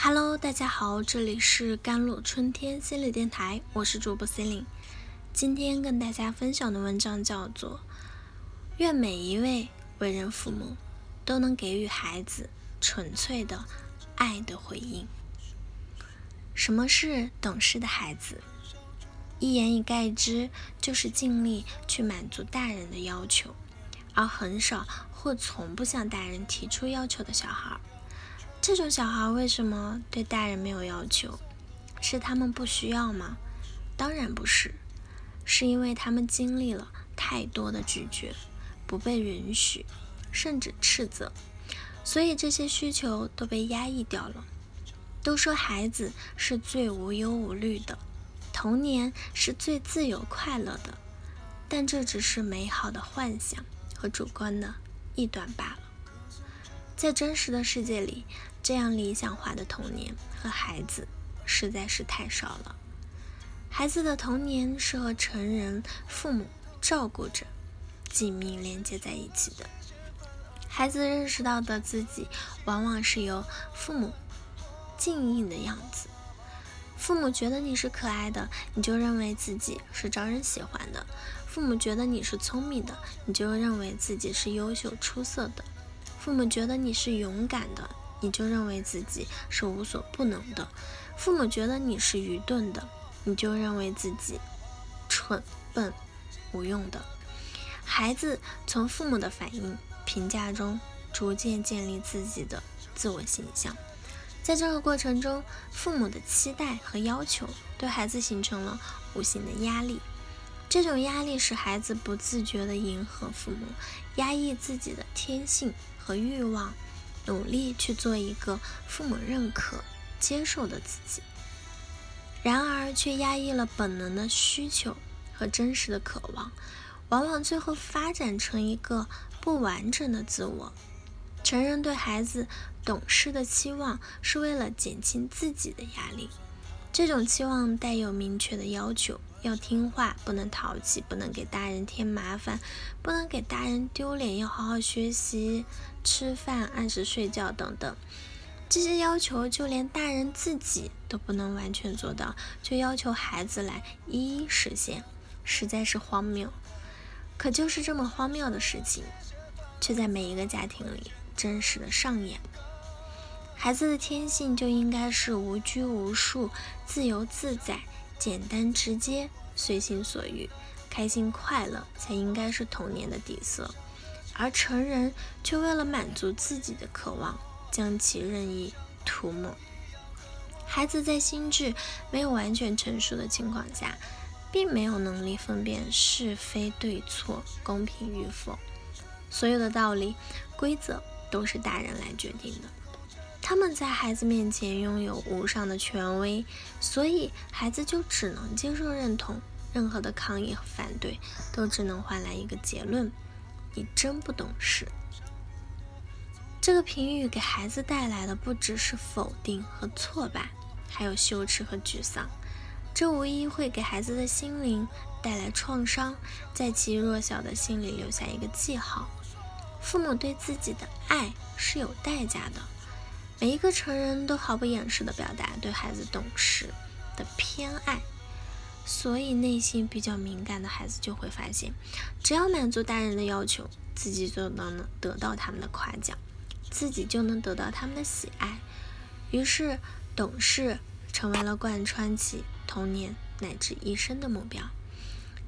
Hello，大家好，这里是甘露春天心理电台，我是主播 c e l i n e 今天跟大家分享的文章叫做《愿每一位为人父母都能给予孩子纯粹的爱的回应》。什么是懂事的孩子？一言以概之，就是尽力去满足大人的要求，而很少或从不向大人提出要求的小孩。这种小孩为什么对大人没有要求？是他们不需要吗？当然不是，是因为他们经历了太多的拒绝、不被允许，甚至斥责，所以这些需求都被压抑掉了。都说孩子是最无忧无虑的。童年是最自由快乐的，但这只是美好的幻想和主观的臆断罢了。在真实的世界里，这样理想化的童年和孩子实在是太少了。孩子的童年是和成人父母照顾着紧密连接在一起的。孩子认识到的自己，往往是由父母敬意的样子。父母觉得你是可爱的，你就认为自己是招人喜欢的；父母觉得你是聪明的，你就认为自己是优秀出色的；父母觉得你是勇敢的，你就认为自己是无所不能的；父母觉得你是愚钝的，你就认为自己蠢笨无用的。孩子从父母的反应评价中逐渐建立自己的自我形象。在这个过程中，父母的期待和要求对孩子形成了无形的压力。这种压力使孩子不自觉地迎合父母，压抑自己的天性和欲望，努力去做一个父母认可、接受的自己。然而，却压抑了本能的需求和真实的渴望，往往最后发展成一个不完整的自我。成人对孩子懂事的期望，是为了减轻自己的压力。这种期望带有明确的要求：要听话，不能淘气，不能给大人添麻烦，不能给大人丢脸，要好好学习、吃饭、按时睡觉等等。这些要求，就连大人自己都不能完全做到，就要求孩子来一一实现，实在是荒谬。可就是这么荒谬的事情，却在每一个家庭里。真实的上演，孩子的天性就应该是无拘无束、自由自在、简单直接、随心所欲、开心快乐，才应该是童年的底色。而成人却为了满足自己的渴望，将其任意涂抹。孩子在心智没有完全成熟的情况下，并没有能力分辨是非对错、公平与否，所有的道理、规则。都是大人来决定的，他们在孩子面前拥有无上的权威，所以孩子就只能接受认同，任何的抗议和反对都只能换来一个结论：你真不懂事。这个评语给孩子带来的不只是否定和挫败，还有羞耻和沮丧，这无疑会给孩子的心灵带来创伤，在其弱小的心里留下一个记号。父母对自己的爱是有代价的。每一个成人都毫不掩饰地表达对孩子懂事的偏爱，所以内心比较敏感的孩子就会发现，只要满足大人的要求，自己就能得到他们的夸奖，自己就能得到他们的喜爱。于是，懂事成为了贯穿起童年乃至一生的目标。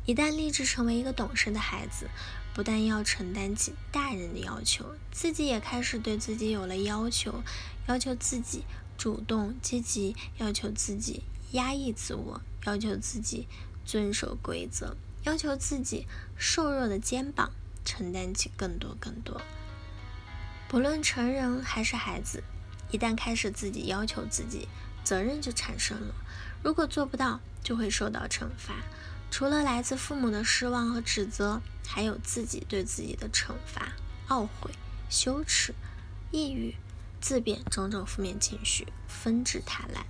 一旦立志成为一个懂事的孩子，不但要承担起大人的要求，自己也开始对自己有了要求，要求自己主动积极，要求自己压抑自我，要求自己遵守规则，要求自己瘦弱的肩膀承担起更多更多。不论成人还是孩子，一旦开始自己要求自己，责任就产生了。如果做不到，就会受到惩罚。除了来自父母的失望和指责，还有自己对自己的惩罚、懊悔、羞耻、抑郁、自贬种种负面情绪纷至沓来，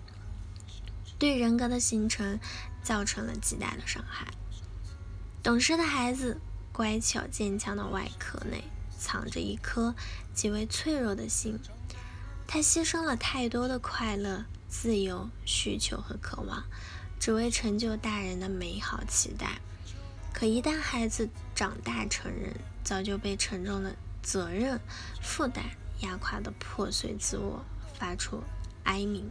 对人格的形成造成了极大的伤害。懂事的孩子，乖巧坚强的外壳内藏着一颗极为脆弱的心，他牺牲了太多的快乐、自由、需求和渴望，只为成就大人的美好期待。可一旦孩子长大成人，早就被沉重的责任负担压垮的破碎自我，发出哀鸣，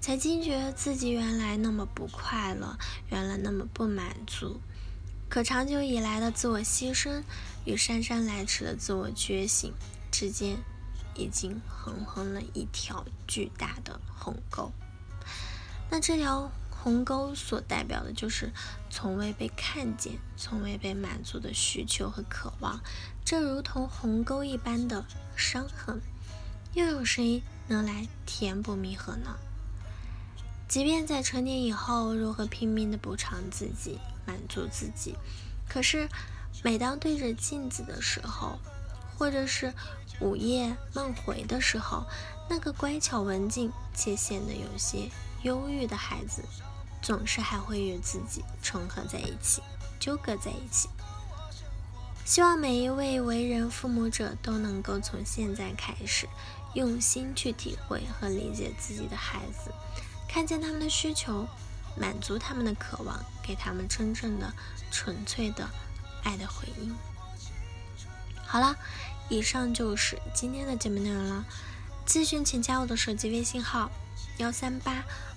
才惊觉自己原来那么不快乐，原来那么不满足。可长久以来的自我牺牲与姗姗来迟的自我觉醒之间。已经横横了一条巨大的鸿沟。那这条鸿沟所代表的就是从未被看见、从未被满足的需求和渴望。这如同鸿沟一般的伤痕，又有谁能来填补弥合呢？即便在成年以后，如何拼命的补偿自己、满足自己，可是每当对着镜子的时候，或者是午夜梦回的时候，那个乖巧文静且显得有些忧郁的孩子，总是还会与自己重合在一起，纠葛在一起。希望每一位为人父母者都能够从现在开始，用心去体会和理解自己的孩子，看见他们的需求，满足他们的渴望，给他们真正的、纯粹的爱的回应。好了。以上就是今天的节目内容了。咨询请加我的手机微信号：幺三八